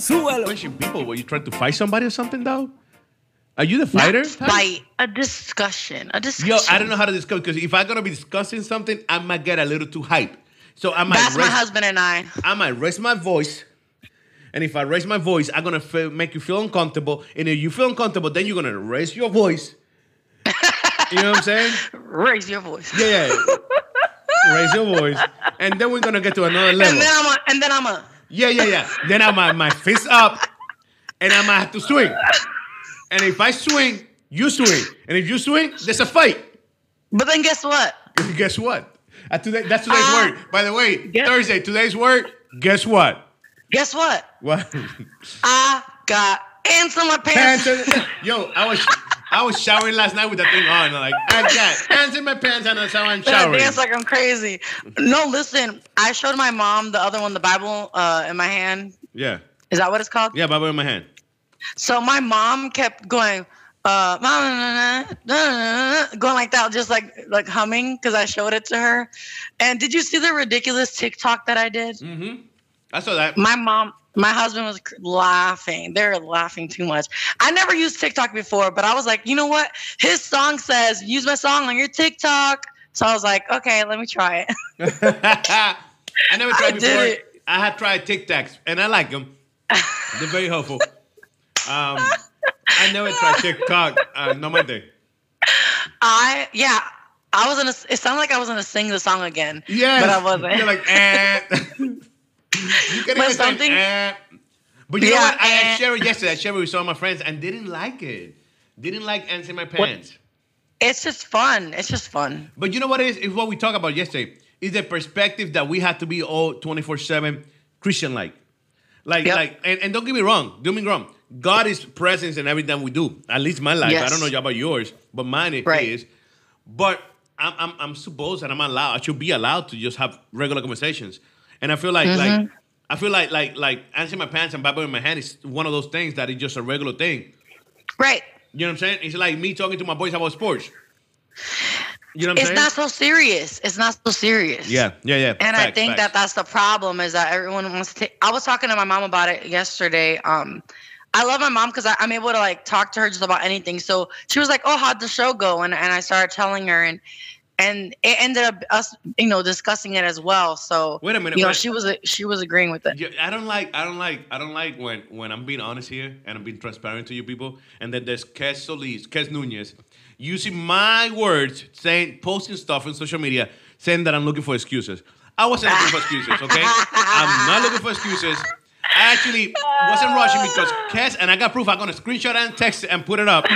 Súbalo. Punching people, were you trying to fight somebody or something, though? Are you the fighter? Not fight, a discussion, a discussion. Yo, I don't know how to discuss because if I'm gonna be discussing something, I might get a little too hype. So I might That's my raise, husband and I. I might raise my voice, and if I raise my voice, I'm gonna feel, make you feel uncomfortable. And if you feel uncomfortable, then you're gonna raise your voice. you know what I'm saying? Raise your voice. Yeah, yeah. raise your voice, and then we're gonna get to another level. And then I'm a, and then I'm a. Yeah, yeah, yeah. Then I might my fist up, and I might have to swing. And if I swing, you swing. And if you swing, there's a fight. But then guess what? Guess what? Uh, today, that's today's Uh, word. By the way, guess- Thursday, today's word. Guess what? Guess what? What? I got ants in my pants. pants. Yo, I was I was showering last night with that thing on. Like I got pants in my pants, and that's how I'm I showering. dance like I'm crazy. No, listen. I showed my mom the other one, the Bible, uh, in my hand. Yeah, Is that what it's called? yeah, Bible in my hand. So my mom kept going, uh, going like that, just like like humming because I showed it to her. And did you see the ridiculous TikTok that I did? Mm-hmm. I saw that. My mom, my husband was laughing. They're laughing too much. I never used TikTok before, but I was like, you know what? His song says use my song on your TikTok. So I was like, okay, let me try it. I never tried I before. it. I had tried Tic Tacs, and I like them. They're very helpful. Um, I never tried TikTok. Uh, no, my thing. I yeah, I was gonna. It sounded like I was gonna sing the song again. Yes. but I wasn't. You're like, eh. you can But even something- eh. But you know Yeah, what? I, I eh. shared it yesterday. I shared it with some of my friends and didn't like it. Didn't like ants in my pants. It's just fun. It's just fun. But you know what it is? Is what we talked about yesterday. Is the perspective that we have to be all 24-7 Christian like. Like, Yep. like, and, and don't get me wrong, don't get me wrong. God is presence in everything we do. At least my life. I don't know about yours, but mine it Right. is. But I'm, I'm, I'm supposed and I'm allowed. I should be allowed to just have regular conversations. And I feel like, like, Mm-hmm. I feel like, like, like, answering my pants and Bible in my hand is one of those things that is just a regular thing. Right. You know what I'm saying? It's like me talking to my boys about sports. You know what I'm It's saying? not so serious. It's not so serious. yeah, yeah, yeah. And I think facts. that that's the problem is that everyone wants to take. I was talking to my mom about it yesterday. Um, I love my mom because I'm able to like talk to her just about anything. So she was like, "Oh, how'd the show go?" And and I started telling her, and and it ended up us, you know, discussing it as well. So Wait a minute, you know, she was she was agreeing with it. Yeah, I don't like I don't like I don't like when when I'm being honest here and I'm being transparent to you people and then there's Kes Solis, Kes Nunez using my words saying posting stuff on social media saying that I'm looking for excuses. I wasn't looking for excuses, okay? I'm not looking for excuses. I actually wasn't rushing because Kes and I got proof. I'm gonna screenshot and text it and put it up.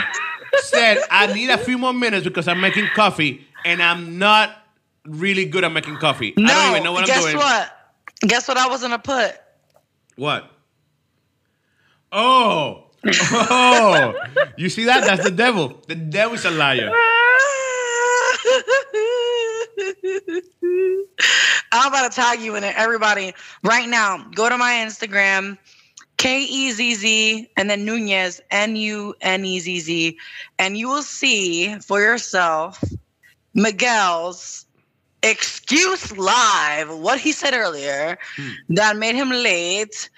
Said I need a few more minutes because I'm making coffee and I'm not really good at making coffee. I don't even know what I'm guess doing. what? Guess what I was gonna put. What? Oh. Oh. you see that? That's the devil. The devil's a liar. I'm about to tag you in it. Everybody, right now, go to my Instagram, K E Z Z, and then Nunez, N U N E Z Z, and you will see for yourself Miguel's excuse live, what he said earlier that made him late.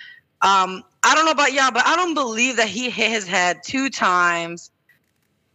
Um, I don't know about y'all, but I don't believe that he hit his head two times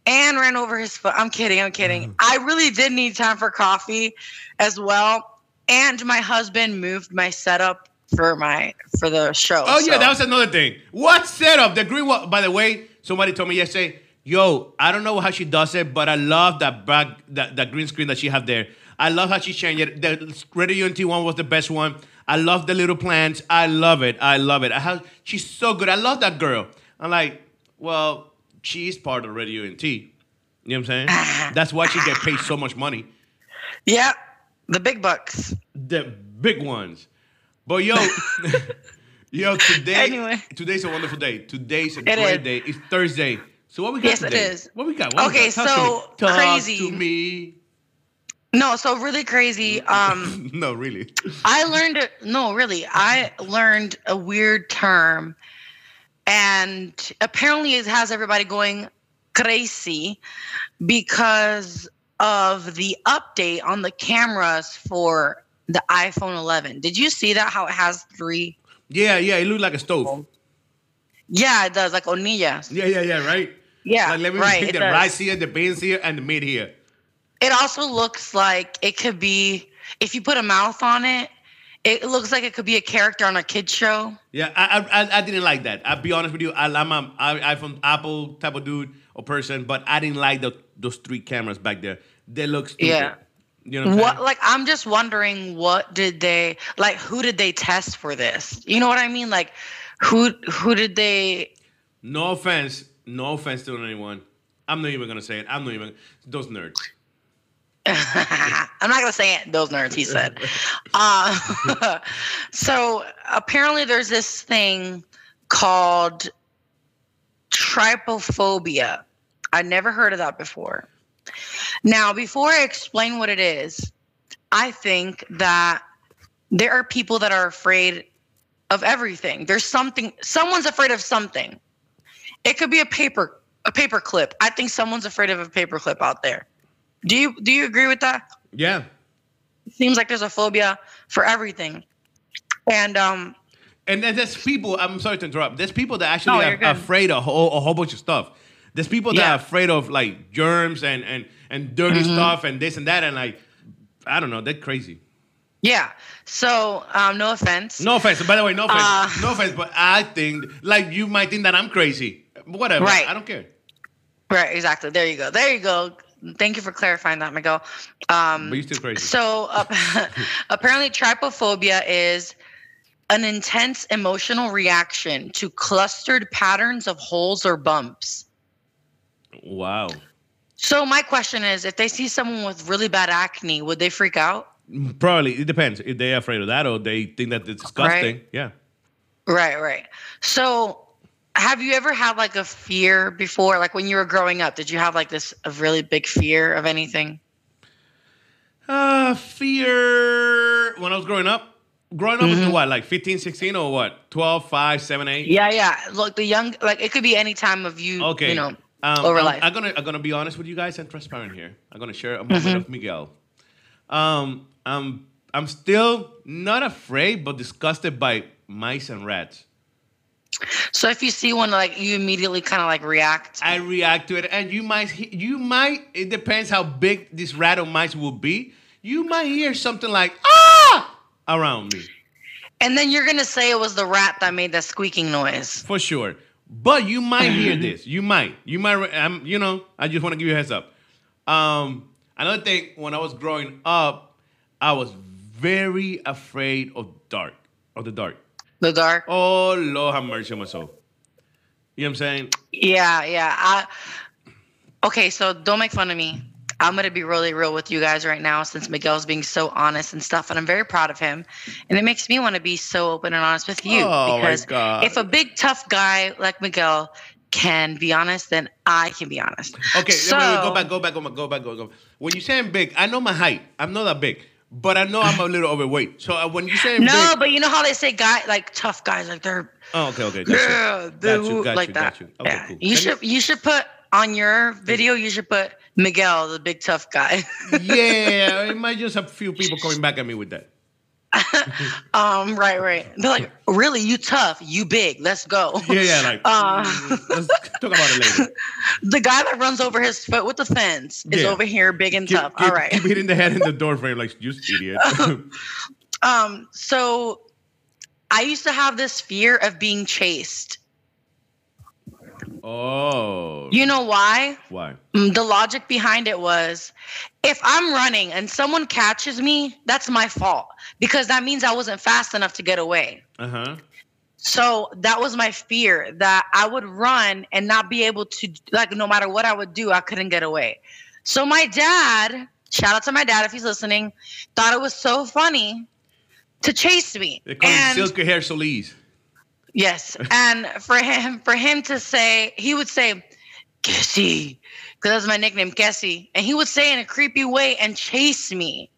and ran over his foot. I'm kidding. I'm kidding. I really did need time for coffee as well. And my husband moved my setup for my for the show. Oh yeah, that was another thing. What setup? The green one. By the way, somebody told me yesterday. Yo, I don't know how she does it, but I love that back that, that green screen that she have there. I love how she changed it. The Radio Únete one was the best one. I love the little plants. I love it. I love it. I have, she's so good. I love that girl. I'm like, well, she's part of Radio Únete. You know what I'm saying? That's why she get paid so much money. Yep. The big bucks. the big ones. But yo, Yo, today, Anyway. today's a wonderful day. Today's a It great is. day. It's Thursday. So what we got Yes, it today? is. What we got? What we Okay, got? Talk so to. Crazy. to me. No, so really crazy. Um, no, really. I learned no, really, I learned a weird term, and apparently it has everybody going crazy because of the update on the cameras for the iPhone 11. Did you see that? How it has three? Yeah, yeah. It looked like a stove. Yeah, it does, like onillas. Yeah, yeah, yeah. Right. Yeah, Like let me right. pick the does. rice here, the beans here, and the meat here. It also looks like it could be if you put a mouth on it. It looks like it could be a character on a kids show. Yeah, I, I, I- I didn't like that. I'll be honest with you. I, I'm a I- iPhone Apple type of dude or person, but I didn't like the, those three cameras back there. They look stupid. Yeah. You know what What like I'm just wondering what did they like who did they test for this? You know what I mean? Like who who did they No offense. No offense to anyone. I'm not even gonna say it. I'm not even those nerds. I'm not gonna say it, those nerds, he said. Uh, so apparently there's this thing called trypophobia. I never heard of that before. Now, before I explain what it is, I think that there are people that are afraid of everything. There's something someone's afraid of something. It could be a paper a paper clip. I think someone's afraid of a paper clip out there. Do you do you agree with that? Yeah. It seems like there's a phobia for everything. And um And then there's people. I'm sorry to interrupt. There's people that actually No, are afraid of a whole, a whole bunch of stuff. There's people that Yeah. are afraid of like germs and and and dirty Mm-hmm. stuff and this and that and like I don't know. They're crazy. yeah. So um no offense. No offense. By the way, no offense. Uh, no offense. But I think like you might think that I'm crazy. Whatever. Right. I don't care. Right, exactly. There you go. There you go. Thank you for clarifying that, Miguel. Um But you're still crazy. So uh, apparently, trypophobia is an intense emotional reaction to clustered patterns of holes or bumps. Wow. So my question is, if they see someone with really bad acne, would they freak out? Probably it depends if they're afraid of that or they think that it's disgusting. Right. Yeah. Right, right. So have you ever had like a fear before? Like when you were growing up, did you have like this a really big fear of anything? Uh, fear. When I was growing up, growing up was what, like 15, 16 or what? 12, 5, 7, 8? Yeah, yeah. Look, the young, like it could be any time of you, Okay. you know, um, over I'm, life. I'm gonna I'm gonna be honest with you guys and transparent here. I'm gonna share a moment Mm-hmm. of Miguel. Um, I'm I'm still not afraid, but disgusted by mice and rats. So if you see one, like you immediately kind of like react. I react to it, and you might you might it depends how big this rat or mice will be. You might hear something like ah around me And then you're gonna say it was the rat that made that squeaking noise. for sure. But you might hear this. You might. You might. Um, you know. I just want to give you a heads up. Um, another thing. When I was growing up, I was very afraid of dark. Of the dark. The dark. Oh Lord, have mercy on my soul. You know what I'm saying? Yeah, yeah. I, okay, so don't make fun of me. I'm gonna be really real with you guys right now, since Miguel's being so honest and stuff, and I'm very proud of him. And it makes me want to be so open and honest with you Oh, because if a big tough guy like Miguel can be honest, then I can be honest. Okay, so, wait, wait, go back, go back, go back, go back, go back. When you say I'm big, I know my height. I'm not that big, but I know I'm a little overweight. So uh, when you say No, big, but you know how they say guy like tough guys like they're oh, okay, okay, yeah, you, got you, got like you, that. got you. Okay, yeah. cool. You Can should you should put on your video. You should put Miguel, the big tough guy. yeah, it might just have a few people coming back at me with that. um, right, right. They're like, really, you tough, you big. Let's go. Yeah, yeah, like Uh, let's talk about it later. the guy that runs over his foot with the fence is Yeah. over here, big and Keep, tough. keep, All right. keep hitting the head in the door frame like you idiot. Um, so I used to have this fear of being chased. Oh, You know why? why? Mm, The logic behind it was if I'm running and someone catches me, that's my fault because that means I wasn't fast enough to get away. Uh huh. So that was my fear that I would run and not be able to, like, no matter what I would do, I couldn't get away. So my dad, shout out to my dad if he's listening, thought it was so funny to chase me. They call him And silky hair Solis. Yes, and for him, for him to say, he would say, "Cassie," because that's my nickname, Cassie, and he would say in a creepy way and chase me,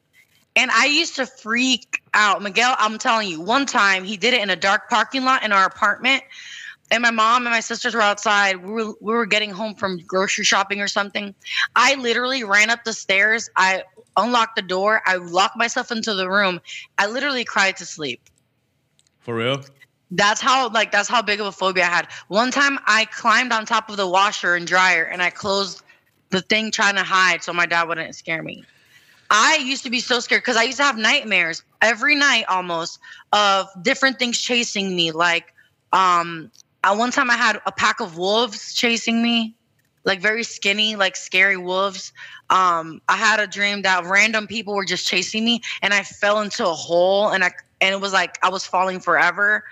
and I used to freak out. Miguel, I'm telling you, one time he did it in a dark parking lot in our apartment. And my mom and my sisters were outside. We were, we were getting home from grocery shopping or something. I literally ran up the stairs. I unlocked the door. I locked myself into the room. I literally cried to sleep. For real? That's how like that's how big of a phobia I had. One time I climbed on top of the washer and dryer and I closed the thing trying to hide so my dad wouldn't scare me. I used to be so scared because I used to have nightmares every night almost of different things chasing me. Like um at one time I had a pack of wolves chasing me, like very skinny, like scary wolves. Um, I had a dream that random people were just chasing me and I fell into a hole and I and it was like I was falling forever.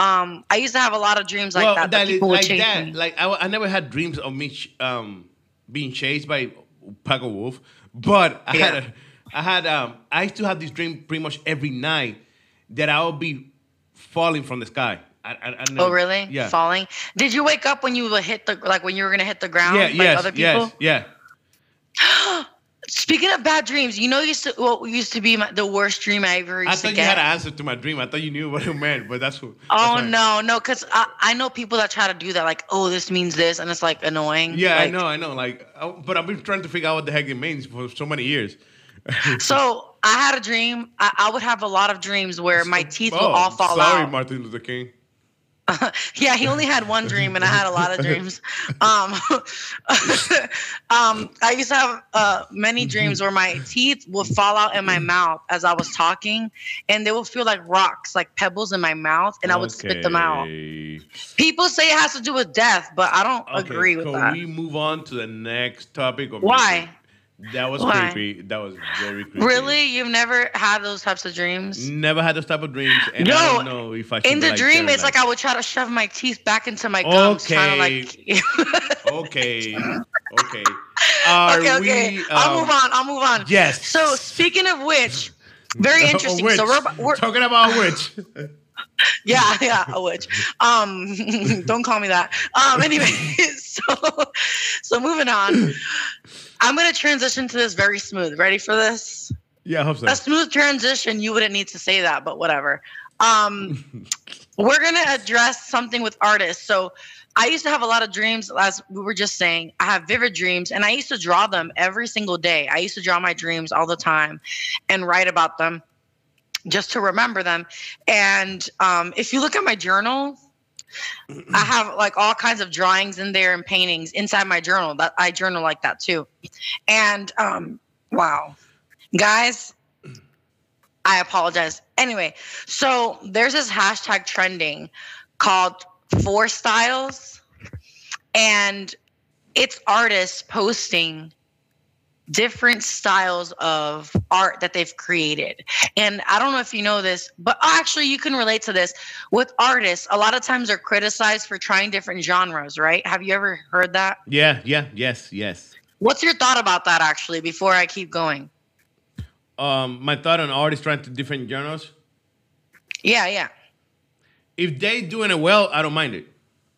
Um, I used to have a lot of dreams like well, that. that is- people like chase that. me. Like I, I never had dreams of me ch- um, being chased by a pack of wolf, but I had Yeah. a, I had um, I used to have this dream pretty much every night that I would be falling from the sky. I, I, I Oh really? Yeah. Falling? Did you wake up when you hit the like when you were gonna hit the ground Yeah. like yes. other people? Yes. Yeah. Speaking of bad dreams, you know used to what used to be my, the worst dream I ever used I to thought you get. had an answer to my dream. I thought you knew what it meant, but that's what. Oh that's no, no, because I, I know people that try to do that, like, oh, this means this, and it's like annoying. Yeah, I know, I know. Like, I, but I've been trying to figure out what the heck it means for so many years. So I had a dream. I, I would have a lot of dreams where my teeth Oh, all fall sorry, out. Sorry, Martin Luther King. yeah, he only had one dream, and I had a lot of dreams. Um, um, I used to have uh, many dreams where my teeth would fall out in my mouth as I was talking, and they would feel like rocks, like pebbles in my mouth, and I would spit them out. People say it has to do with death, but I don't Okay, agree with can that. we move on to the next topic? Of Why? That was Why? creepy. That was very creepy. Really, you've never had those types of dreams? Never had those type of dreams, and No, I don't know if I In the like, dream, it's like I would try to shove my teeth back into my gums, trying to like. okay, okay. Are okay, okay. we, I'll um, move on. I'll move on. Yes. So speaking of which, very interesting. So we're, we're talking about which. yeah, yeah, a witch. Um, don't call me that. Um, anyway, so so moving on. I'm gonna transition to this very smooth. Ready for this? yeah, I hope so. A smooth transition. You wouldn't need to say that, but whatever. Um, we're gonna address something with artists. So I used to have a lot of dreams, as we were just saying. I have vivid dreams, and I used to draw them every single day. I used to draw my dreams all the time and write about them just to remember them. And um, if you look at my journal, I have like all kinds of drawings in there and paintings inside my journal. That I journal like that too. And um, wow, guys, I apologize. Anyway, so there's this hashtag trending called Four Styles, and it's artists posting different styles of art that they've created. And I don't know if you know this, but actually you can relate to this. With artists, a lot of times they're criticized for trying different genres, right? Have you ever heard that? yeah, yeah, yes, yes. What's your thought about that actually before I keep going? Um, my thought on artists trying to different genres. Yeah, yeah. If they doing it well, I don't mind it.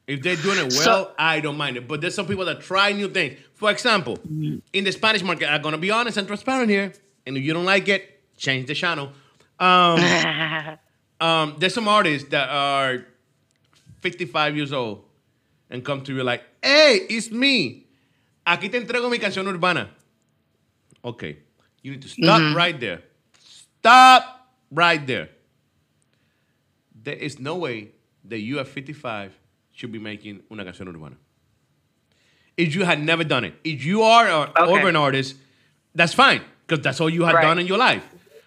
If they're doing it well, So- I don't mind it. But there's some people that try new things. For example, in the Spanish market, I'm gonna be honest and transparent here. And if you don't like it, change the channel. Um, um, there's some artists that are 55 years old and come to you like, hey, it's me. Aquí te entrego mi canción urbana. Okay. You need to stop right there. Stop right there. There is no way that you are 55 should be making una canción urbana. If you had never done it, if you are an Okay. urban artist, that's fine, because that's all you had Right. done in your life.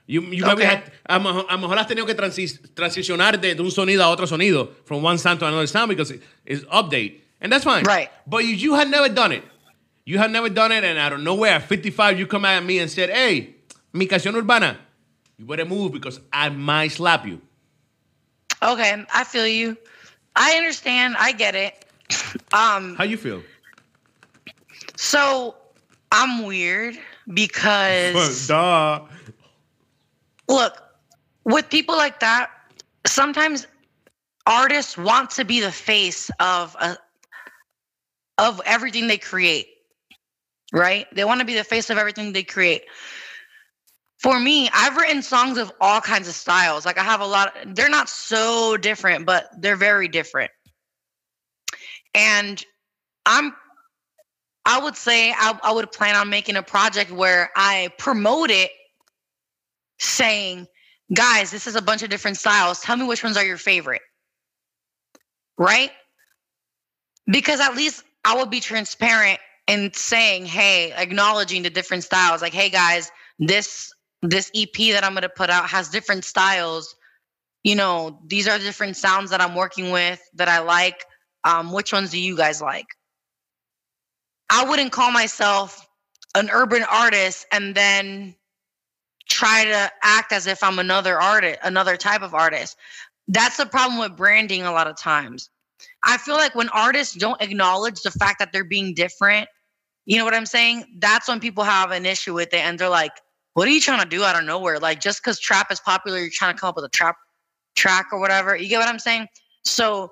You, you maybe Okay. had, a, lo a lo mejor has tenido que transi- transicionar de, de un sonido a otro sonido, from one sound to another sound, because it- it's update, and that's fine. Right. But if you had never done it, you had never done it, and out of nowhere, at 55, you come at me and said, hey, mi canción urbana, you better move because I might slap you. okay, I feel you. I understand. I get it. Um, How you feel? so I'm weird because Duh. look, with people like that, sometimes artists want to be the face of a of everything they create. Right? They want to be the face of everything they create. For me, I've written songs of all kinds of styles. Like I have a lot they're not so different, but they're very different. And I'm I would say I, I would plan on making a project where I promote it saying, guys, this is a bunch of different styles. Tell me which ones are your favorite. Right? Because at least I would be transparent in saying, hey, acknowledging the different styles. Like, hey guys, this this EP that I'm gonna put out has different styles. You know, these are different sounds that I'm working with that I like. Um, which ones do you guys like? I wouldn't call myself an urban artist and then try to act as if I'm another artist, another type of artist. That's the problem with branding a lot of times. I feel like when artists don't acknowledge the fact that they're being different, you know what I'm saying? That's when people have an issue with it and they're like, what are you trying to do out of nowhere? Like just because trap is popular, you're trying to come up with a trap track or whatever. You get what I'm saying? So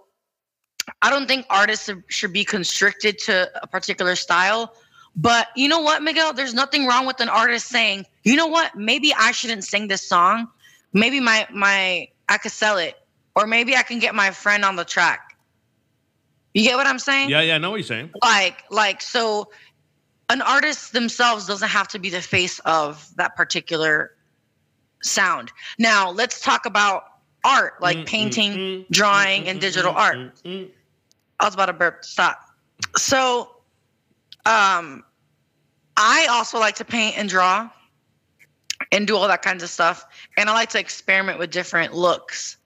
I don't think artists should be constricted to a particular style. But you know what, Miguel? There's nothing wrong with an artist saying, you know what, maybe I shouldn't sing this song. Maybe my my I could sell it. Or maybe I can get my friend on the track. You get what I'm saying? Yeah, yeah, I know what you're saying. Like, like so an artist themselves doesn't have to be the face of that particular sound. Now, let's talk about art, like mm, painting, mm, mm, drawing, and digital art. I was about to burp. Stop. So, um, I also like to paint and draw and do all that kinds of stuff. And I like to experiment with different looks.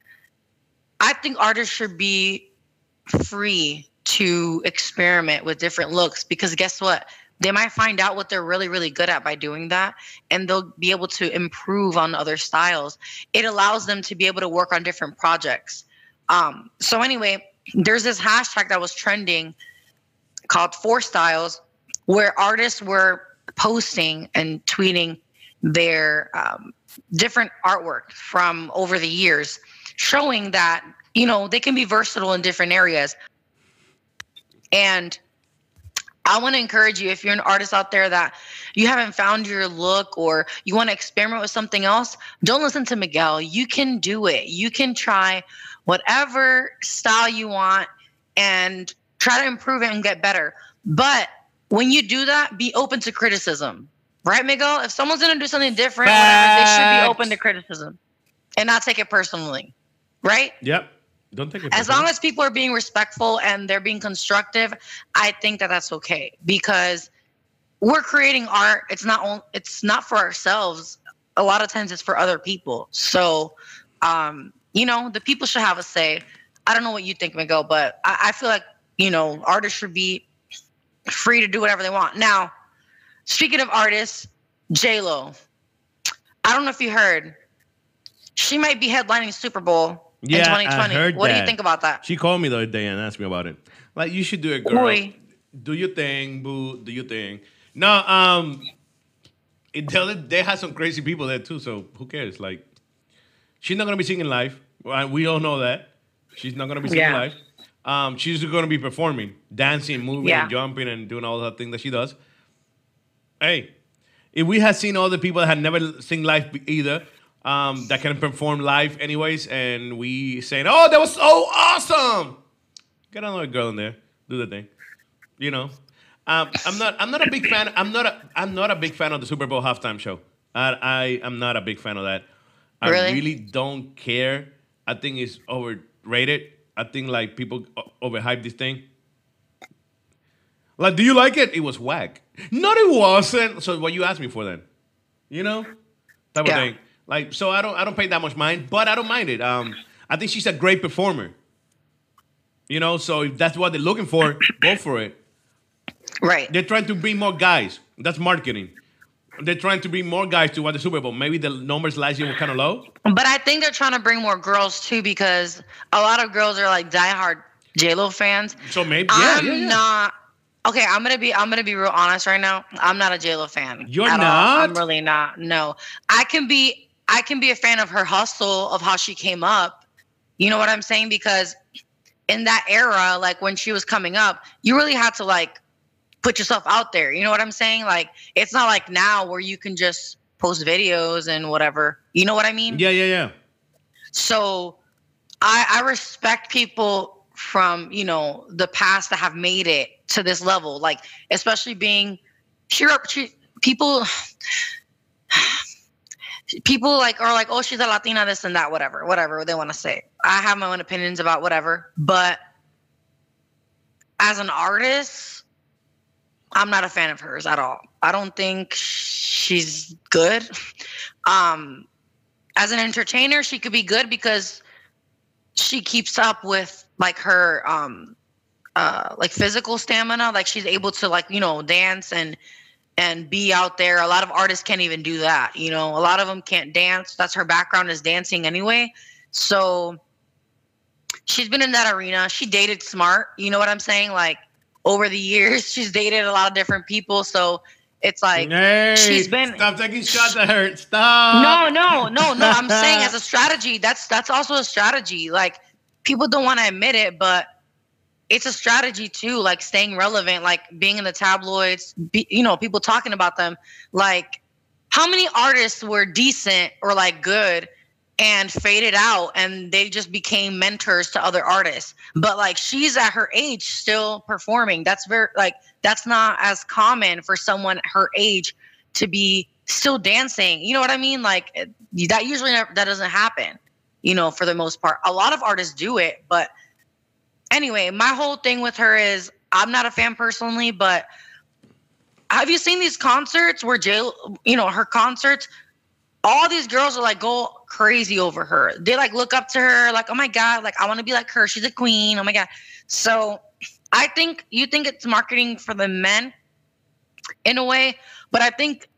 I think artists should be free to experiment with different looks because guess what? They might find out what they're really really good at by doing that and they'll be able to improve on other styles. It allows them to be able to work on different projects. Um, so anyway there's this hashtag that was trending called four styles where artists were posting and tweeting their um, different artwork from over the years showing that you know they can be versatile in different areas. And I want to encourage you if you're an artist out there that you haven't found your look or you want to experiment with something else, don't listen to Miguel. You can do it. You can try whatever style you want and try to improve it and get better. But when you do that, be open to criticism. Right, Miguel? If someone's going to do something different, whatever, they should be open to criticism and not take it personally. Right? Yep. Don't take it. As long as people are being respectful and they're being constructive, I think that that's okay because we're creating art. It's not only it's not for ourselves. A lot of times it's for other people. So, um, you know, the people should have a say. I don't know what you think, Miguel, but I, I feel like you know artists should be free to do whatever they want. Now, speaking of artists, J Lo. I don't know if you heard. She might be headlining Super Bowl yeah, in 2020. I heard what that. do you think about that? She called me the other day and asked me about it. Like, you should do it, girl. Boy. Do your thing, boo. Do your thing. No, um, it they have some crazy people there too. So who cares? Like, she's not gonna be singing live. We all know that she's not gonna be singing yeah. live. Um, she's gonna be performing, dancing, moving, yeah. and jumping, and doing all that thing that she does. Hey, if we had seen all the people that had never sing live either, um, that can perform live anyways, and we saying, "Oh, that was so awesome!" Get another girl in there, do the thing, you know. Um, I'm not. I'm not a big fan. I'm not. A, I'm not a big fan of the Super Bowl halftime show. I, I am not a big fan of that. I really? really don't care. I think it's overrated. I think like people overhype this thing. Like, do you like it? It was whack. No, it wasn't. So what you asked me for then? You know, type yeah. of thing. Like, so I don't I don't pay that much mind, but I don't mind it. Um, I think she's a great performer. You know, so if that's what they're looking for, go for it. Right. They're trying to bring more guys. That's marketing. They're trying to bring more guys to watch the Super Bowl. Maybe the numbers last year were kind of low. But I think they're trying to bring more girls too because a lot of girls are like diehard J Lo fans. So maybe yeah, I'm yeah, yeah. not. Okay, I'm gonna be I'm gonna be real honest right now. I'm not a J Lo fan. You're not. All. I'm really not. No, I can be I can be a fan of her hustle, of how she came up, You know what I'm saying? Because in that era, like when she was coming up, you really had to like put yourself out there. You know what I'm saying? Like it's not like now where you can just post videos and whatever. You know what I mean? Yeah, yeah, yeah. So I, I respect people from you know the past that have made it to this level, like especially being she, she people people like are like, oh, she's a Latina, this and that, whatever, whatever they want to say. I have my own opinions about whatever, but as an artist, I'm not a fan of hers at all. I don't think she's good. Um, as an entertainer, she could be good because she keeps up with like her um uh like physical stamina like she's able to like you know dance and and be out there. A lot of artists can't even do that. You know, a lot of them can't dance. That's her background is dancing anyway. So she's been in that arena. She dated smart. You know what I'm saying? Like over the years, she's dated a lot of different people. So it's like hey, she's been stop taking shots at her. Stop. No, no, no, no. I'm saying as a strategy, that's that's also a strategy. Like people don't want to admit it, but it's a strategy too, like staying relevant, like being in the tabloids, be, you know, people talking about them. Like, how many artists were decent or like good and faded out and they just became mentors to other artists? But like, she's at her age still performing. That's very, like, that's not as common for someone her age to be still dancing. You know what I mean? Like, that usually never, that doesn't happen, you know, for the most part. A lot of artists do it, but anyway, my whole thing with her is I'm not a fan personally, but have you seen these concerts where J, you know, her concerts? All these girls are like go crazy over her. They like look up to her, like, oh my god, like I want to be like her. She's a queen. Oh my god. So I think you think it's marketing for the men in a way, but I think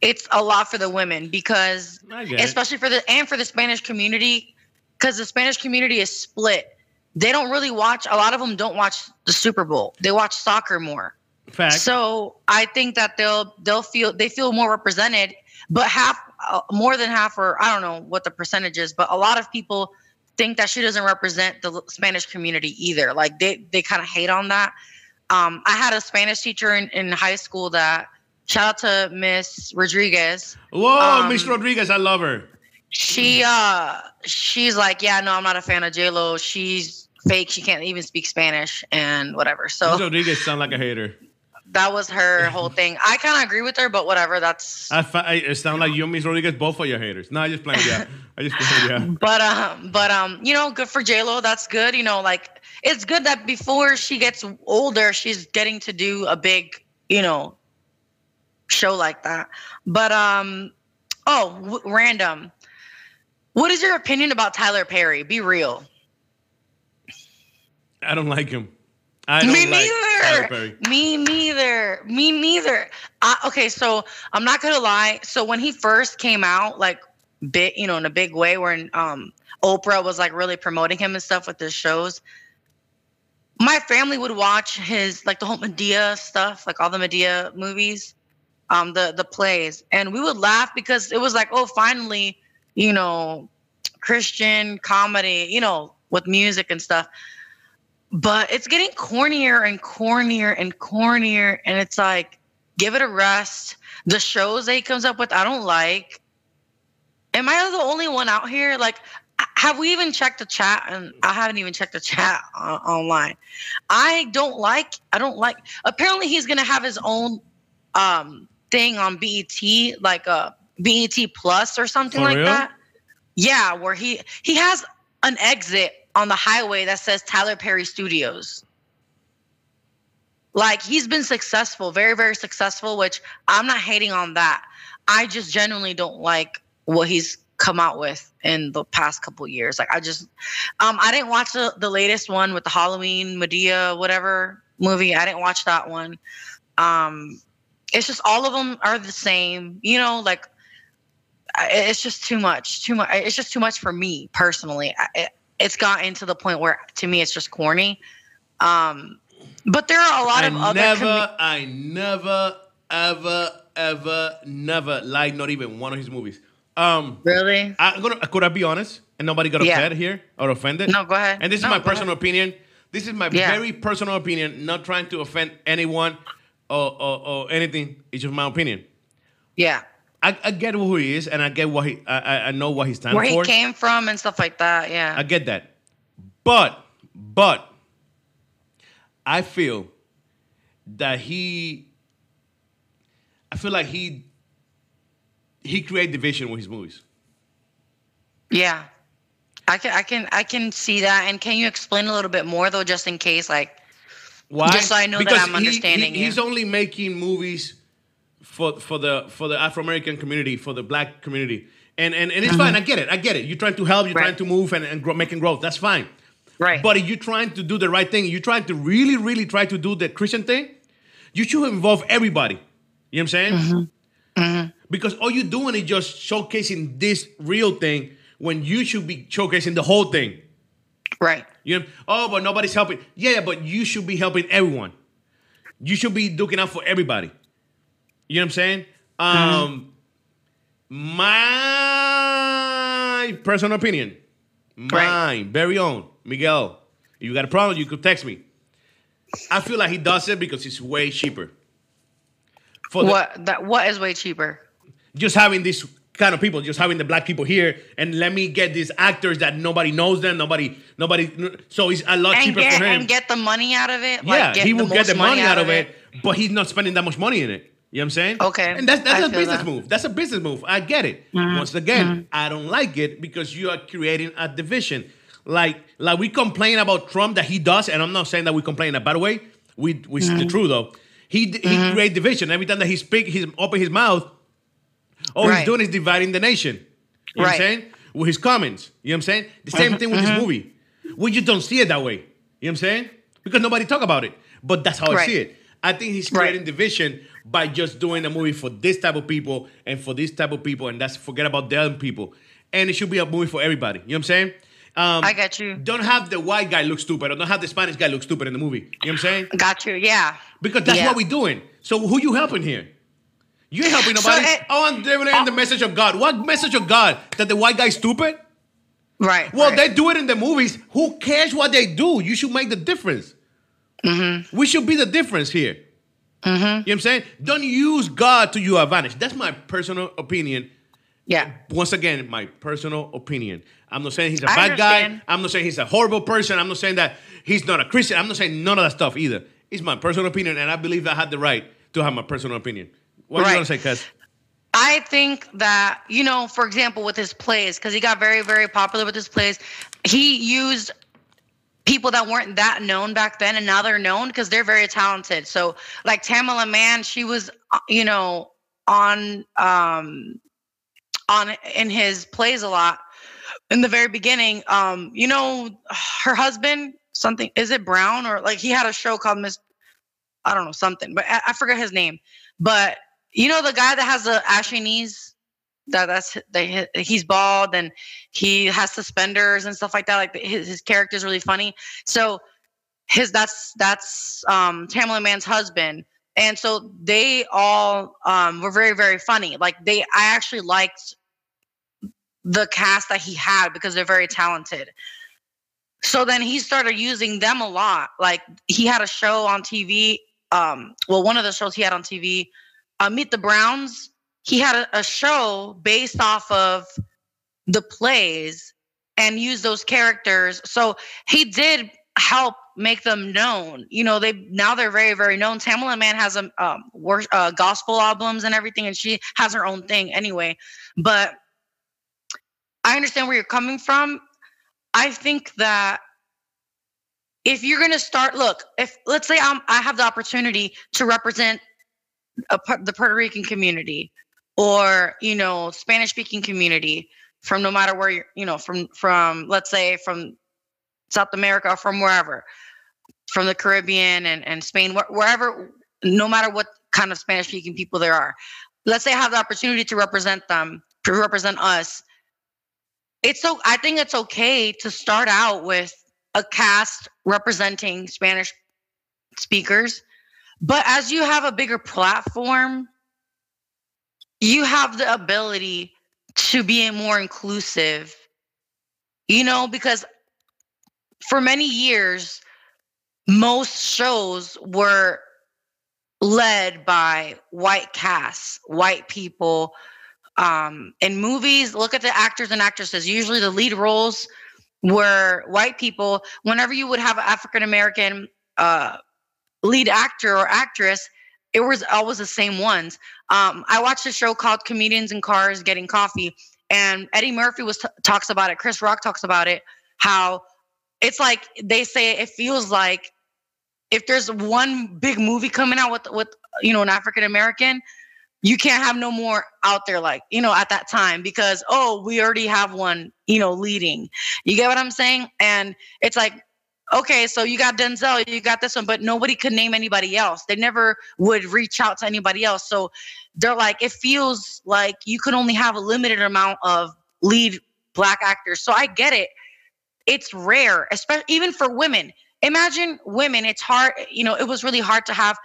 it's a lot for the women because especially for the and for the Spanish community because the Spanish community is split they don't really watch a lot of them don't watch the super bowl. They watch soccer more. Fact. so i think that they'll they'll feel they feel more represented but half uh, more than half or i don't know what the percentage is but a lot of people think that she doesn't represent the spanish community either. Like they they kind of hate on that. Um, i had a spanish teacher in, in high school that shout out to miss rodriguez. Whoa um, miss rodriguez i love her she uh she's like, yeah, no, I'm not a fan of J Lo. She's fake. She can't even speak Spanish and whatever. So Rodriguez sound like a hater. That was her whole thing. I kind of agree with her, but whatever. That's. I, I it sounds like you and Miss Rodriguez both are your haters. No, I just playing. Yeah, I just playing. Yeah. But um, but um, you know, good for J Lo. That's good. You know, like it's good that before she gets older, she's getting to do a big, you know, show like that. But um, oh, w- random. What is your opinion about Tyler Perry? Be real. I don't like him. I don't Me like neither. Me neither. Me neither. I, okay, so I'm not gonna lie. So when he first came out, like bit, you know, in a big way, where um Oprah was like really promoting him and stuff with his shows. My family would watch his like the whole Madea stuff, like all the Madea movies, um, the the plays, and we would laugh because it was like, oh, finally, you know, Christian comedy, you know, with music and stuff. But it's getting cornier and cornier and cornier. And it's like, give it a rest. The shows that he comes up with, I don't like. Am I the only one out here? Like, have we even checked the chat? And I haven't even checked the chat on, online. I don't like, I don't like, apparently he's going to have his own um thing on BET, like a BET Plus or something For like real? that. Yeah, where he he has an exit on the highway that says Tyler Perry Studios. Like he's been successful, very very successful, which I'm not hating on that. I just genuinely don't like what he's come out with in the past couple years. Like I just um I didn't watch the, the latest one with the Halloween Madea whatever movie. I didn't watch that one. Um it's just all of them are the same. You know, like it's just too much too much it's just too much for me personally it, it's gotten to the point where to me it's just corny um but there are a lot I of other never, commu- I never, ever, ever, never liked not even one of his movies. Um, really I'm gonna could I be honest? and nobody got Yeah. upset here or offended. No, go ahead. And this No, is my go ahead. personal opinion. This is my Yeah. very personal opinion, not trying to offend anyone or, or, or anything. It's just my opinion. Yeah. I, I get who he is, and I get what he. I, I- know what he stands Where he for. came from and stuff like that. Yeah. I get that, but but I feel that he. I feel like he. He create division with his movies. yeah. I can I can I can see that. And can you explain a little bit more though, just in case, like Why? Just so I know that I'm understanding you. He's only making movies for for the for the Afro American community, for the Black community, and and, and it's fine. I get it. I get it. You're trying to help. You're Right. trying to move and, and grow, making growth. That's fine. right. But if you're trying to do the right thing, you're trying to really, really try to do the Christian thing, you should involve everybody. You know what I'm saying? Mm-hmm. Because all you're doing is just showcasing this real thing when you should be showcasing the whole thing. right. You know, oh, but nobody's helping. Yeah, yeah, but you should be helping everyone. You should be looking out for everybody. You know what I'm saying? Um, my personal opinion, mine, Right. very own, Miguel. If you got a problem, you could text me. I feel like he does it because it's way cheaper. For the- What that what is way cheaper? just having this kind of people, just having the black people here, and let me get these actors that nobody knows them, nobody, nobody. So it's a lot And cheaper get for him. and get the money out of it. yeah, get he will get the money out of it, but he's not spending that much money in it. You know what I'm saying? Okay, And that's that's I a business that. Mm-hmm. move. That's a business move. I get it. Once again, I don't like it because you are creating a division. Like like we complain about Trump that he does, and I'm not saying that we complain in a bad way. We we Mm-hmm. the truth though. He he create division every time that he speak. He open his mouth. All he's doing is dividing the nation. You know what I'm saying? With his comments. You know what I'm saying? The same thing with this movie. We just don't see it that way. You know what I'm saying? Because nobody talk about it. But that's how I see it. I think he's Right. creating division by just doing a movie for this type of people and for this type of people, and that's forget about the other people. And it should be a movie for everybody. You know what I'm saying? Um, I got you. Don't have the white guy look stupid, or don't have the Spanish guy look stupid in the movie. You know what I'm saying? Got you. Yeah. Because that's Yeah. what we're doing. So who you helping here? You ain't helping So nobody. it- oh, I'm delivering the message of God. What message of God? That the white guy's stupid? Right. Well, right. they do it in the movies. Who cares what they do? You should make the difference. Mm-hmm. We should be the difference here. You know what I'm saying? Don't use God to your advantage. That's my personal opinion. yeah. Once again, my personal opinion. I'm not saying he's a I bad guy. I'm not saying he's a horrible person. I'm not saying that he's not a Christian. I'm not saying none of that stuff either. It's my personal opinion, and I believe I had the right to have my personal opinion. What are Right. you gonna say, Cuz? I think that, you know, for example, with his plays, because he got very, very popular with his plays, he used people that weren't that known back then and now they're known because they're very talented. So like Tamela Mann, she was, uh, you know, on um on in his plays a lot in the very beginning. Um, you know, her husband, something is it Brown or like he had a show called Miss I don't know, something, but I, I forget his name. But you know the guy that has the ashy knees that that's that he's bald and he has suspenders and stuff like that like his, his character is really funny. So his that's that's um Tamela Mann's husband. And so they all um were very very funny. Like they i actually liked the cast that he had because they're very talented. So then he started using them a lot. Like he had a show on tv um well one of the shows he had on tv uh, Meet the Browns, he had a, a show based off of the plays and used those characters. So he did help make them known. You know, they now they're very very known. Tamela Mann has a um, wor- uh, gospel albums and everything, and she has her own thing anyway. But I understand where you're coming from. I think that if you're going to start, look, if let's say I'm, I have the opportunity to represent a, the Puerto Rican community or you know Spanish speaking community from no matter where you're you know from from let's say from South America or from wherever from the Caribbean and, and Spain wh- wherever no matter what kind of Spanish speaking people there are. Let's say I have the opportunity to represent them to represent us. It's so I think it's okay to start out with a cast representing Spanish speakers but as you have a bigger platform, you have the ability to be more inclusive You know, because for many years, most shows were led by white casts, white people. Um, in movies, look at the actors and actresses. Usually, the lead roles were white people. Whenever you would have an African American uh, lead actor or actress, it was always the same ones. Um, I watched a show called Comedians in Cars Getting Coffee, and Eddie Murphy was t- talks about it. Chris Rock talks about it. How it's like they say it feels like if there's one big movie coming out with with you know an African American, you can't have no more out there like you know at that time because oh we already have one you know leading. You get what I'm saying? And it's like okay, so you got Denzel, you got this one, but nobody could name anybody else. They never would reach out to anybody else. So they're like, it feels like you could only have a limited amount of lead black actors. So I get it. It's rare, especially even for women. Imagine women, it's hard, you know, it was really hard to have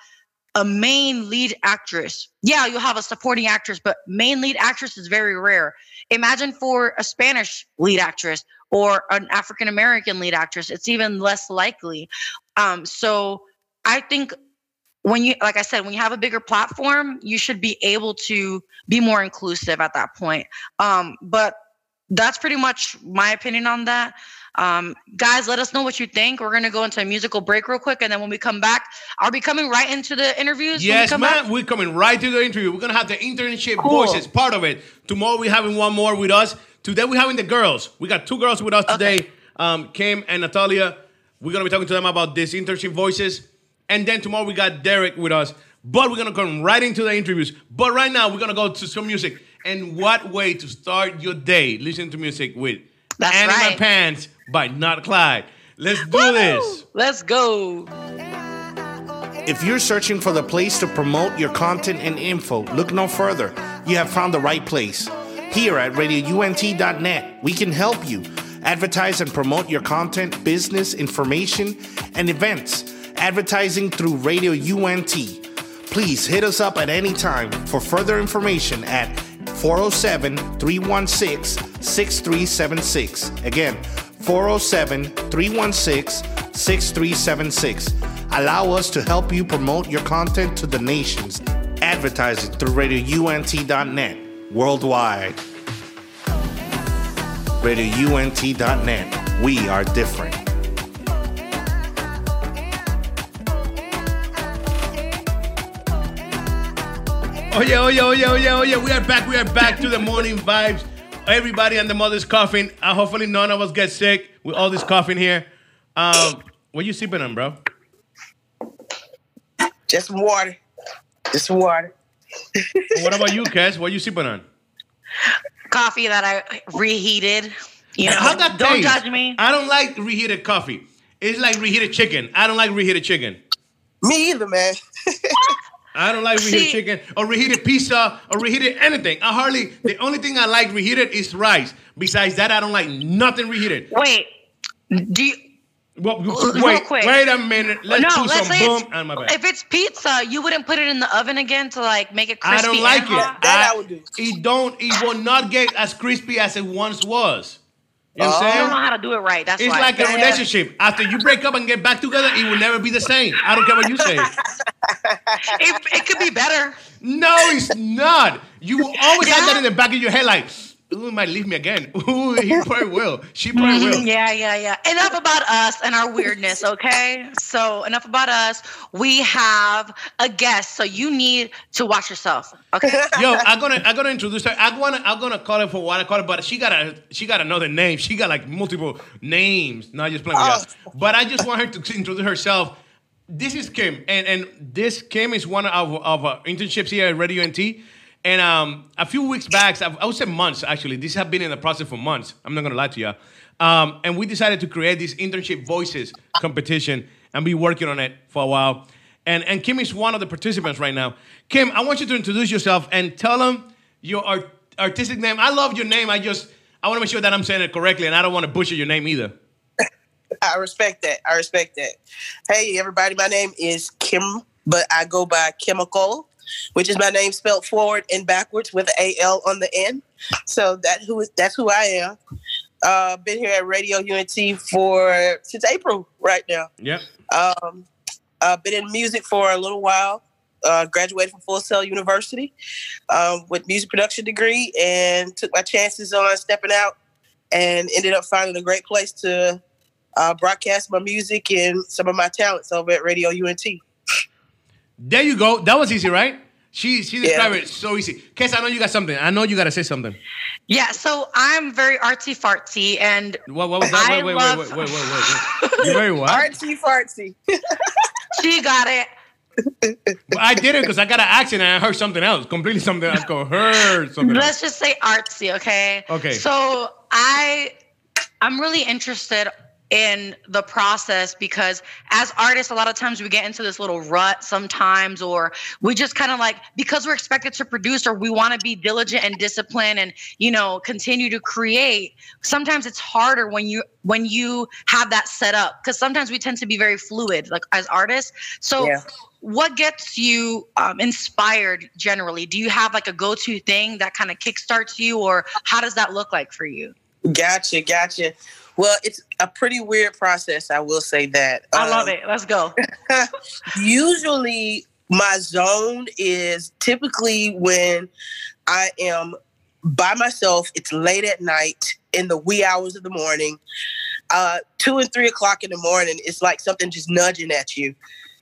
a main lead actress. Yeah, you'll have a supporting actress, but main lead actress is very rare. Imagine for a Spanish lead actress or an African American lead actress, it's even less likely. Um, so I think when you, like I said, when you have a bigger platform, you should be able to be more inclusive at that point. Um, but that's pretty much my opinion on that. Um, guys, let us know what you think. We're gonna go into a musical break real quick, and then when we come back, are we coming right into the interviews? Yes, we man. We're coming right to the interview. We're gonna have the internship cool. voices part of it. Tomorrow we're having one more with us. Today we're having the girls. We got two girls with us okay. today, um, Kim and Natalia. We're gonna be talking to them about this internship voices, and then tomorrow we got Derek with us. But we're gonna come right into the interviews. But right now we're gonna go to some music. And what way to start your day listening to music with That's Annie right. My Pants by Not Clyde. Let's do Woo! this. Let's go. If you're searching for the place to promote your content and info, look no further. You have found the right place. Here at radiount.net, we can help you advertise and promote your content, business, information, and events. Advertising through Radio Únete. Please hit us up at any time for further information at 407 316 6376. Again, 407 316 6376. Allow us to help you promote your content to the nations. Advertising through radiount.net worldwide. RadioUNT.net. We are different. Oh yeah, oh yeah, oh yeah, oh yeah, oh yeah. We are back. We are back to the morning vibes. Everybody and the mother's coughing. Uh, hopefully none of us get sick with all this coughing here. Um, what you sipping on, bro? Just water. Just water. what about you, Kes? What you sipping on? Coffee that I reheated. You know, How that don't taste? judge me. I don't like reheated coffee. It's like reheated chicken. I don't like reheated chicken. Me either, man. I don't like reheated See- chicken or reheated pizza or reheated anything. I hardly. The only thing I like reheated is rice. Besides that, I don't like nothing reheated. Wait, do you? Well, Real wait, quick. wait a minute. Let's no, do let's some say boom. it's, And my bad. if it's pizza, you wouldn't put it in the oven again to like make it crispy. I don't like it. hot? That I would do. It don't. It will not get as crispy as it once was. You know what Oh. I'm You don't know how to do it right. That's It's why. like a relationship. After you break up and get back together, it will never be the same. I don't care what you say. it, it could be better. No, it's not. You will always have that in the back of your head, like, ooh, he might leave me again. Ooh, he probably will. She probably will. Mhm, Yeah, yeah, yeah. Enough about us and our weirdness, okay? So enough about us. We have a guest, so you need to watch yourself. Okay. Yo, I'm gonna I'm gonna introduce her. I'm gonna I'm gonna call her for what I call her, but she got a she got another name. She got like multiple names. Not just playing with Oh. us. But I just want her to introduce herself. This is Kim, and and this Kim is one of of our internships here at Radio Únete. And um, a few weeks back, I would say months actually. This have been in the process for months. I'm not gonna lie to you. Um, and we decided to create this internship voices competition and be working on it for a while. And and Kim is one of the participants right now. Kim, I want you to introduce yourself and tell them your art- artistic name. I love your name. I just I want to make sure that I'm saying it correctly, and I don't want to butcher your name either. I respect that. I respect that. Hey, everybody. My name is Kim, but I go by Chemical, which is my name spelled forward and backwards with A L on the end. So that who is that's who I am. Uh, been here at Radio Únete for since April right now. Yep. Um, uh, been in music for a little while. Uh, graduated from Full Sail University um, with music production degree, and took my chances on stepping out, and ended up finding a great place to uh, broadcast my music and some of my talents over at Radio Únete. There you go. That was easy, right? She she described Yeah. it so easy. Kes, I know you got something. I know you got to say something. Yeah, so I'm very artsy fartsy, and What, what was that? I Wait, wait, love- wait, wait, wait, wait, wait. You very what? Artsy fartsy. she got it. But I did it because I got an accent and I heard something else. Completely something else. Go heard something else. Let's just say artsy, okay? Okay. So I I'm really interested in the process because as artists a lot of times we get into this little rut sometimes or we just kind of like because we're expected to produce or we want to be diligent and disciplined and you know continue to create sometimes it's harder when you when you have that set up because sometimes we tend to be very fluid like as artists so Yeah. what gets you um, inspired generally do you have like a go-to thing that kind of kickstarts you or how does that look like for you Gotcha, gotcha. Well, it's a pretty weird process. I will say that. i love Um, it let's go Usually, my zone is typically when I am by myself. It's late at night in the wee hours of the morning. Uh, two and three o'clock in the morning, it's like something just nudging at you.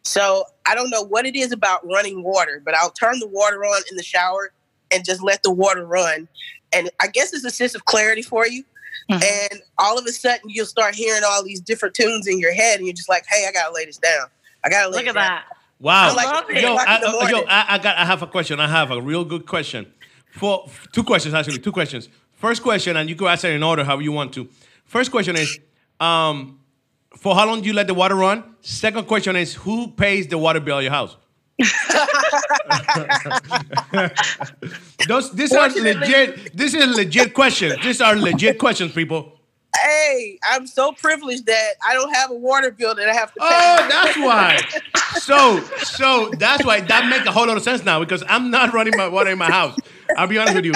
So I don't know what it is about running water, but I'll turn the water on in the shower and just let the water run. And I guess it's a sense of clarity for you. Mhm. And all of a sudden, you'll start hearing all these different tunes in your head, and you're just like, "Hey, I gotta lay this down. I gotta lay look this at down." that Wow. I love it. Yo, O'clock I, in the uh, yo. I, I got. I have a question. I have a real good question. For two questions actually. Two questions. First question, and you can answer in order however you want to. First question is, um, for how long do you let the water run? Second question is, who pays the water bill at your house? Those, these are legit. This is legit questions. These are legit questions, people. Hey, I'm so privileged that I don't have a water bill that I have to pay. Oh, that's why. So, so that's why that makes a whole lot of sense now because I'm not running my water in my house. I'll be honest with you.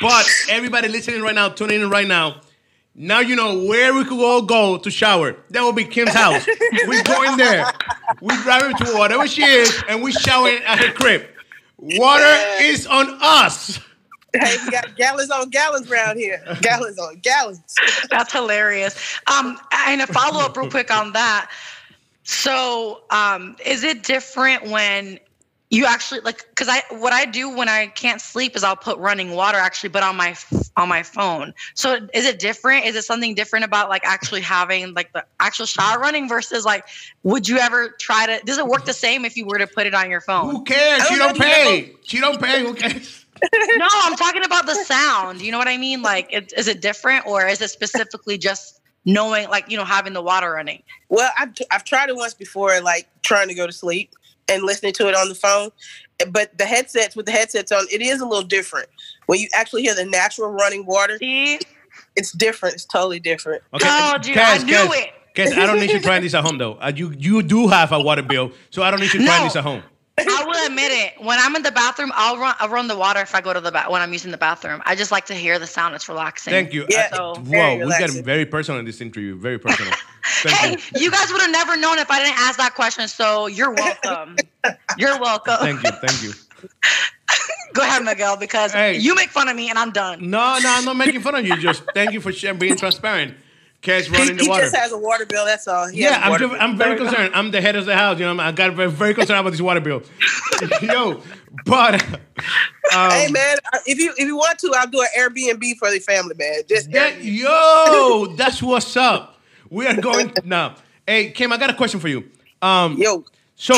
But everybody listening right now, tuning in right now, now you know where we could all go to shower. That will be Kim's house. We go in there. We drive her to whatever she is, and we shower at her crib. Water is on us. Hey, we got gallons on gallons around here. Gallons on gallons. That's hilarious. Um, and a follow up real quick on that. So, um, is it different when you actually like? Because I what I do when I can't sleep is I'll put running water actually, but on my on my phone. So, is it different? Is it something different about like actually having like the actual shower running versus like? Would you ever try to? Does it work the same if you were to put it on your phone? Who cares? I She don't don't know, you pay. She don't pay. Who cares? no, I'm talking about the sound. You know what I mean? Like, it, is it different or is it specifically just knowing, like, you know, having the water running? Well, I've, I've tried it once before, like trying to go to sleep and listening to it on the phone. But the headsets, with the headsets on, it is a little different. When you actually hear the natural running water, See? it's different. It's totally different. Okay. Oh, dude, I knew Kes, it. Kes, I don't need you trying this at home though. Uh, you you do have a water bill, so I don't need you trying No. this at home. I will admit it. When I'm in the bathroom, I'll run. I'll run the water if I go to the ba- when I'm using the bathroom. I just like to hear the sound. It's relaxing. Thank you. Yeah, I- so- whoa, very we got relaxing. very personal in this interview. Very personal. Hey, you. you guys would have never known if I didn't ask that question. So you're welcome. you're welcome. Thank you. Thank you. Go ahead, Miguel, because Hey. you make fun of me and I'm done. No, no, I'm not making fun of you. Just thank you for sharing, being transparent. Cash He, running the he water. just has a water bill. That's all. He Yeah, I'm, water ju- bill. I'm very concerned. I'm the head of the house. You know, I got very, very concerned about this water bill. Yo, but um, Hey man, if you if you want to, I'll do an Airbnb for the family, man. Just that, yo, that's what's up. We are going now. Hey, Kim, I got a question for you. Um, yo, So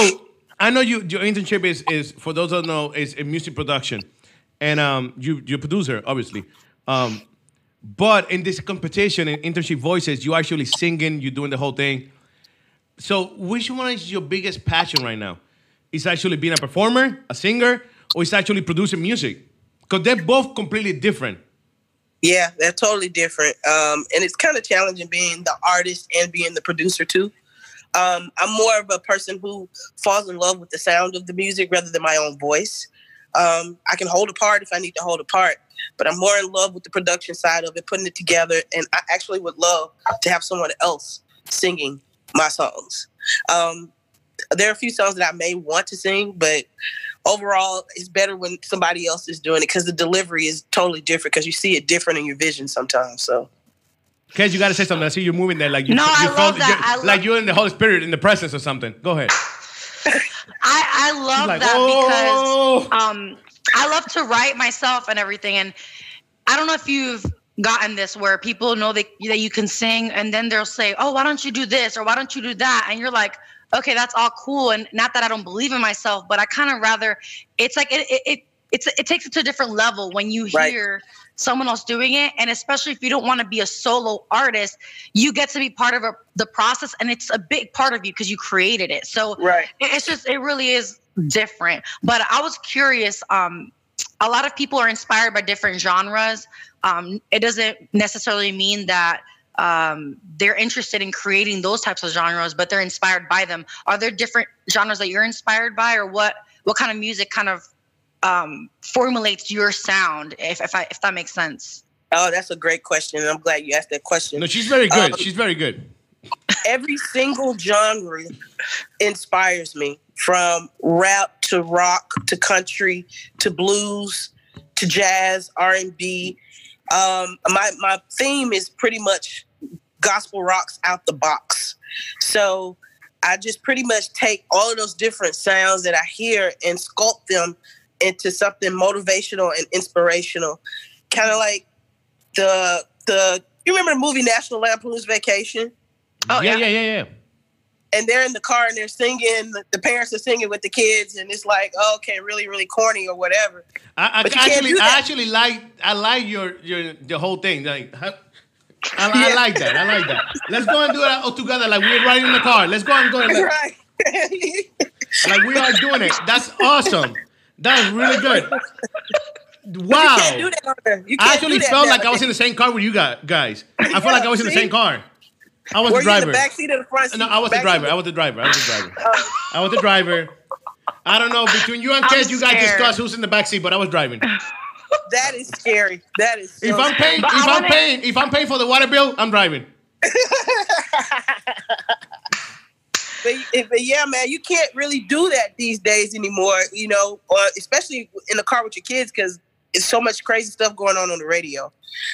I know you your internship is is for those who don't know is in music production, and um you you're a producer obviously, um, but in this competition in internship voices you actually singing you're doing the whole thing. So which one is your biggest passion right now? Is actually being a performer, a singer, or is actually producing music? Because they're both completely different. yeah, they're totally different. Um, and it's kind of challenging being the artist and being the producer too. Um, I'm more of a person who falls in love with the sound of the music rather than my own voice. Um, I can hold a part if I need to hold a part, but I'm more in love with the production side of it, putting it together. And I actually would love to have someone else singing my songs. Um, there are a few songs that I may want to sing, but overall, it's better when somebody else is doing it because the delivery is totally different because you see it different in your vision sometimes. So. Kez, you gotta say something. I see you're moving there like you, No, you I love that. you're- I love- like you're in the Holy Spirit in the presence or something. Go ahead. I, I love like, that "Oh." because um, I love to write myself and everything. And I don't know if you've gotten this where people know that, that you can sing and then they'll say, oh, why don't you do this or why don't you do that? And you're like, okay, that's all cool. And not that I don't believe in myself, but I kind of rather, it's like, it, it, it, it's, it takes it to a different level when you Right. hear someone else doing it. And especially if you don't want to be a solo artist, you get to be part of a, the process and it's a big part of you because you created it. So Right. it's just it really is different but i was curious um a lot of people are inspired by different genres um it doesn't necessarily mean that um they're interested in creating those types of genres but they're inspired by them are there different genres that you're inspired by or what what kind of music kind of um formulates your sound if if i if that makes sense Oh, that's a great question. And I'm glad you asked that question. No, she's very good. Um, she's very good. Every single genre inspires me from rap to rock to country to blues to jazz r&b um, my, my theme is pretty much gospel rocks out the box. So i just pretty much take all of those different sounds that i hear and sculpt them into something motivational and inspirational. Kind of like the the you remember the movie national lampoon's vacation oh yeah, yeah, yeah, yeah, yeah. and they're in the car and they're singing. The parents are singing with the kids, and it's like, oh, okay, really, really corny or whatever. I, I But you can't actually, I actually like, I like your, your, the whole thing. Like. I, I Yeah. like that. I like that. Let's go and do it all together. Like we're riding in the car. Let's go and go. Like, right. like we are doing it. That's awesome. That's really good. Wow. You that. You I actually that felt like I was in the same car with you guys. Guys, I felt like I was in the same car. I was Were the you in driver. the back seat or the front seat? No, I was the driver. I was the driver. I was the driver. Oh. I was the driver. I don't know between you and I'm you guys scared. discuss who's in the back seat, but I was driving. That is scary. That is. So If I'm paying, But if I I'm wanna- paying, if I'm paying for the water bill, I'm driving. But, but yeah, man, you can't really do that these days anymore. You know, or especially in the car with your kids because it's so much crazy stuff going on on the radio.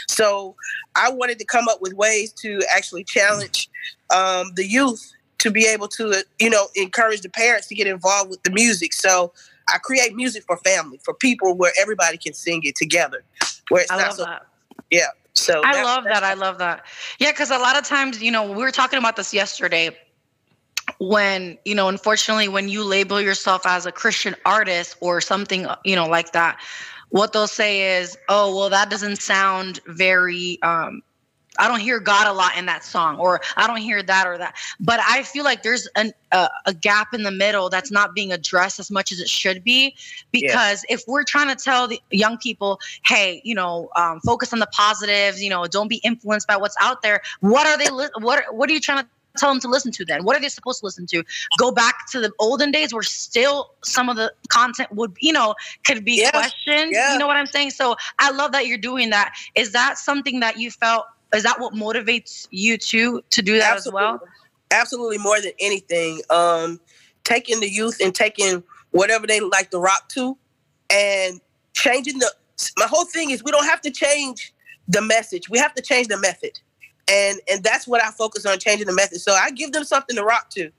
So I wanted to come up with ways to actually challenge um, the youth to be able to, you know, encourage the parents to get involved with the music. So I create music for family, for people where everybody can sing it together. Where it's i not love so that yeah. So I love that. I love that. Yeah, because a lot of times, you know, we were talking about this yesterday. When you know, unfortunately, when you label yourself as a Christian artist or something, you know, like that, what they'll say is, "Oh, well, that doesn't sound very." um I don't hear God a lot in that song, or I don't hear that or that. But I feel like there's an, a, a gap in the middle that's not being addressed as much as it should be. Because if we're trying to tell the young people, hey, you know, um, focus on the positives, you know, don't be influenced by what's out there. What are they? Li- what What are you trying to tell them to listen to then? What are they supposed to listen to? Go back to the olden days where still some of the content would, you know, could be Yeah, questioned. yeah. You know what I'm saying? So I love that you're doing that. Is that something that you felt? Is that what motivates you to to do that as well? Absolutely more than anything. Um, taking the youth and taking whatever they like to rock to and changing the my whole thing is we don't have to change the message. We have to change the method. And and that's what I focus on changing the method. So I give them something to rock to.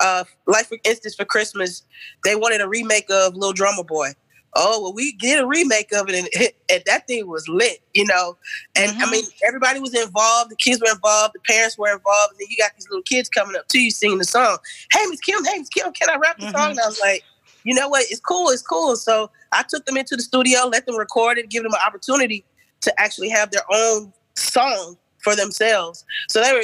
Uh, like for instance, for Christmas, they wanted a remake of Little Drummer Boy. Oh well, we did a remake of it, and, and that thing was lit, you know. And I Mhm. mean, everybody was involved. The kids were involved. The parents were involved. And then you got these little kids coming up to you singing the song. Hey, Miss Kim. Hey, Miss Kim. Can I rap the Mhm. song? And I was like, you know what? It's cool. It's cool. So I took them into the studio, let them record it, give them an opportunity to actually have their own song for themselves. So they were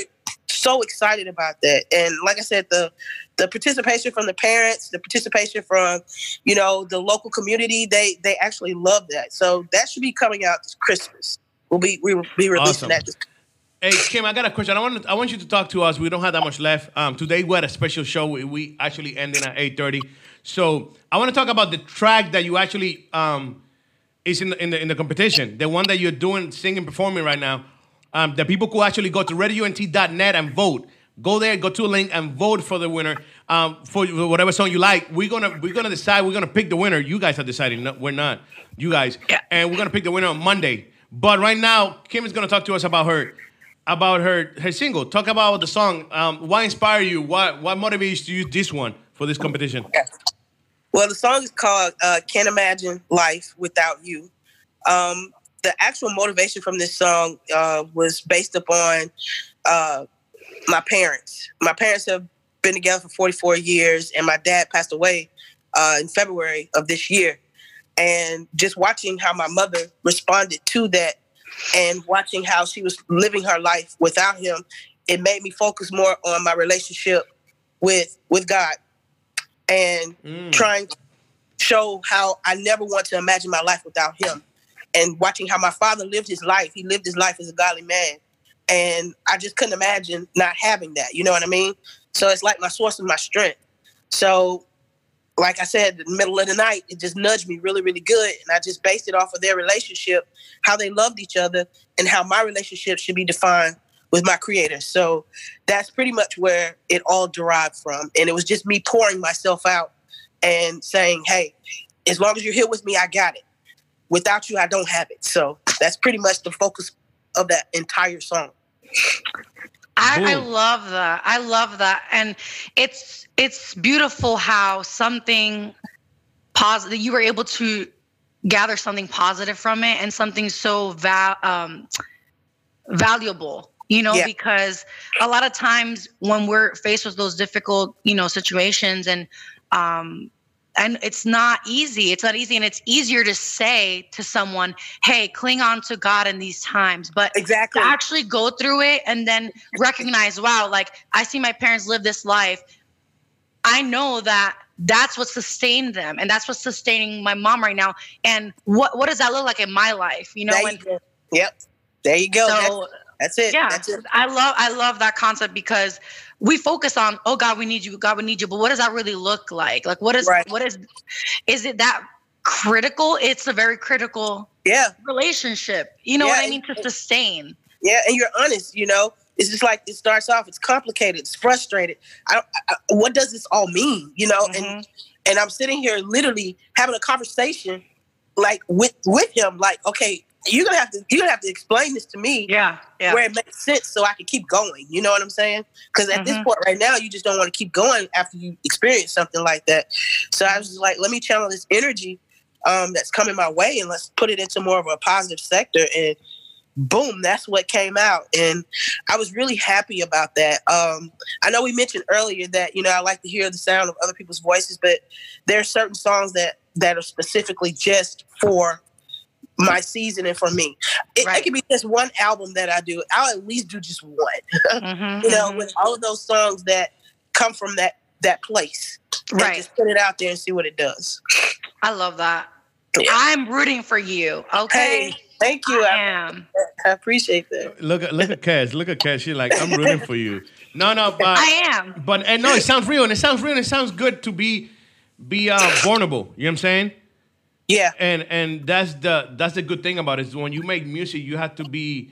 so excited about that. And like I said, the the participation from the parents, the participation from, you know, the local community, they they actually love that. So that should be coming out this Christmas. We'll be we will be releasing Awesome. that. Hey Kim, I got a question. I want I want you to talk to us. We don't have that much left. Um, today we had a special show. We, we actually ended at eight thirty. So I want to talk about the track that you actually um, is in the, in the in the competition. The one that you're doing, singing, performing right now. Um, the people could actually go to radiount.net and vote. Go there, go to a link and vote for the winner um, for whatever song you like. We're gonna we're gonna decide. We're gonna pick the winner. You guys are deciding. No, we're not. You guys. Yeah. And we're gonna pick the winner on Monday. But right now, Kim is gonna talk to us about her about her her single. Talk about the song. Um, what inspired you? What what motivates you to use this one for this competition? Well, the song is called uh, "Can't Imagine Life Without You." Um, the actual motivation from this song uh, was based upon uh, my parents. My parents have been together for 44 years, and my dad passed away uh, in February of this year. And just watching how my mother responded to that, and watching how she was living her life without him, it made me focus more on my relationship with with God and Mm. trying to show how I never want to imagine my life without him. And watching how my father lived his life, he lived his life as a godly man. And I just couldn't imagine not having that. You know what I mean? So it's like my source of my strength. So, like I said, the middle of the night, it just nudged me really, really good. And I just based it off of their relationship, how they loved each other, and how my relationship should be defined with my creator. So that's pretty much where it all derived from. And it was just me pouring myself out and saying, hey, as long as you're here with me, I got it. Without you, I don't have it. So that's pretty much the focus of that entire song. I, I love that. I love that, and it's it's beautiful how something positive you were able to gather something positive from it and something so val- um, valuable. You know, Yeah. because a lot of times when we're faced with those difficult, you know, situations and um, and it's not easy. It's not easy, and it's easier to say to someone, "Hey, cling on to God in these times." But Exactly. to actually go through it and then recognize, wow, like I see my parents live this life. I know that that's what sustained them and that's what's sustaining my mom right now. And what what does that look like in my life? You know, There and you. Yep. There you go. that's, that's it. yeah, That's it. I love I love that concept because we focus on, oh God, we need you, God, we need you. But what does that really look like? Like what is Right. what is is it that critical? It's a very critical Yeah. relationship. You know what I mean? To sustain. Yeah. And you're honest, you know, it's just like it starts off, it's complicated, it's frustrated. I don't, I, what does this all mean? You know, and Mhm. and I'm sitting here literally having a conversation like with with him, like, okay, you're gonna have to you're gonna have to explain this to me Yeah. Yeah. where it makes sense so I can keep going. You know what I'm saying? Because at this Mhm. point right now, you just don't want to keep going after you experience something like that. So I was just like, let me channel this energy um, that's coming my way and let's put it into more of a positive sector. And boom, that's what came out. And I was really happy about that. Um, I know we mentioned earlier that, you know, I like to hear the sound of other people's voices, but there are certain songs that that are specifically just for my season and for me. It, Right. it could be just one album that I do. I'll at least do just one. Mhm, You know, mhm. with all of those songs that come from that that place. Right. just put it out there and see what it does. I love that. Yeah. I'm rooting for you. Okay. Hey, thank you. I I, am. I appreciate that. Look at look at Cass. Look at Cass. She's like, I'm rooting for you. No, no, but I am. but and no, it sounds real and it sounds real and it sounds good to be be uh, vulnerable. You know what I'm saying? Yeah. And and that's the that's the good thing about it is when you make music, you have to be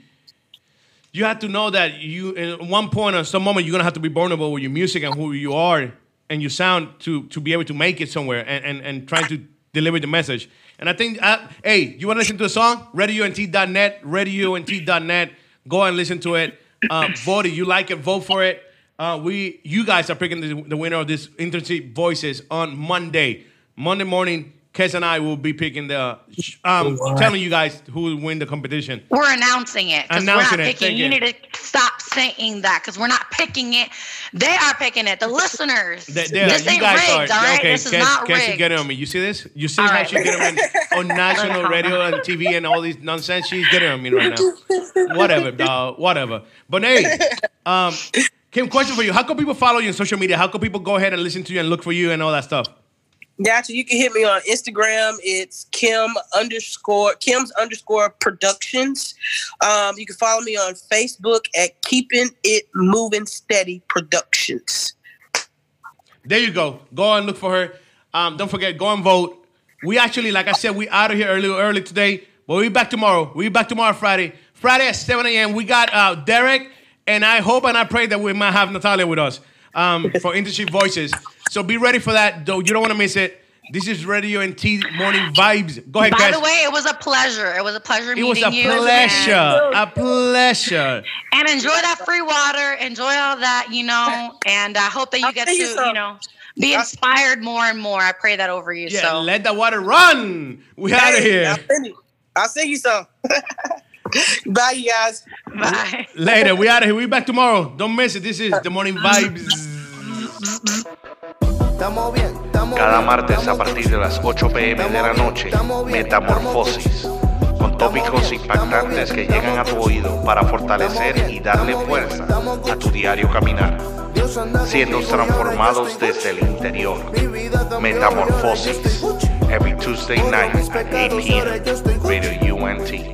you have to know that you at one point or some moment you're gonna have to be vulnerable with your music and who you are and your sound to to be able to make it somewhere and and, and trying to deliver the message. And I think, uh, hey, you want to listen to a song? RadioNT.net, RadioNT.net. Go and listen to it. Uh, vote it. You like it? Vote for it. Uh, we, you guys are picking the, the winner of this internship voices on Monday. Monday morning, Kes and I will be picking the, um, telling you guys who will win the competition. We're announcing it. 'cause Announcing we're not picking. thank You you. need to stop saying that because we're not picking it. They are picking it. The listeners. They- they are- this you ain't guys rigged, are, all right? okay, this is Kes, not Kes, rigged. get it on me. You see this? You see All how right. she get it on, on national radio and TV and all these nonsense? She's getting on me right now. Whatever, dog. Whatever. But hey, um, Kim, question for you. How can people follow you on social media? How can people go ahead and listen to you and look for you and all that stuff? Gotcha. You can hit me on Instagram. It's Kim underscore Kim's underscore Productions. Um, you can follow me on Facebook at Keeping It Moving Steady Productions. There you go. Go and look for her. Um, don't forget, go and vote. We actually, like I said, we out of here early, early today. But be back tomorrow. Be back tomorrow, Friday. Friday at 7 a.m. We got uh, Derek, and I hope and I pray that we might have Natalia with us um, for Industry Voices. So be ready for that, though. You don't want to miss it. This is Radio Únete Morning Vibes. Go ahead, By guys. the way, it was a pleasure. It was a pleasure it meeting was a you. pleasure. And, A pleasure. and enjoy that free water. Enjoy all that, you know. And I hope that you I'll get to, you you, know, be inspired more and more. I pray that over you. Yeah, so let the water run. We out of here. I'll send you, I'll send you some. Bye, guys. bye. Later. We out of here. We back tomorrow. Don't miss it. This is the Morning Vibes. Cada martes a partir de las 8 pm de la noche, Metamorfosis, con tópicos impactantes que llegan a tu oído para fortalecer y darle fuerza a tu diario caminar, siendo transformados desde el interior. Metamorfosis, every Tuesday night at 8 p.m. Radio Únete.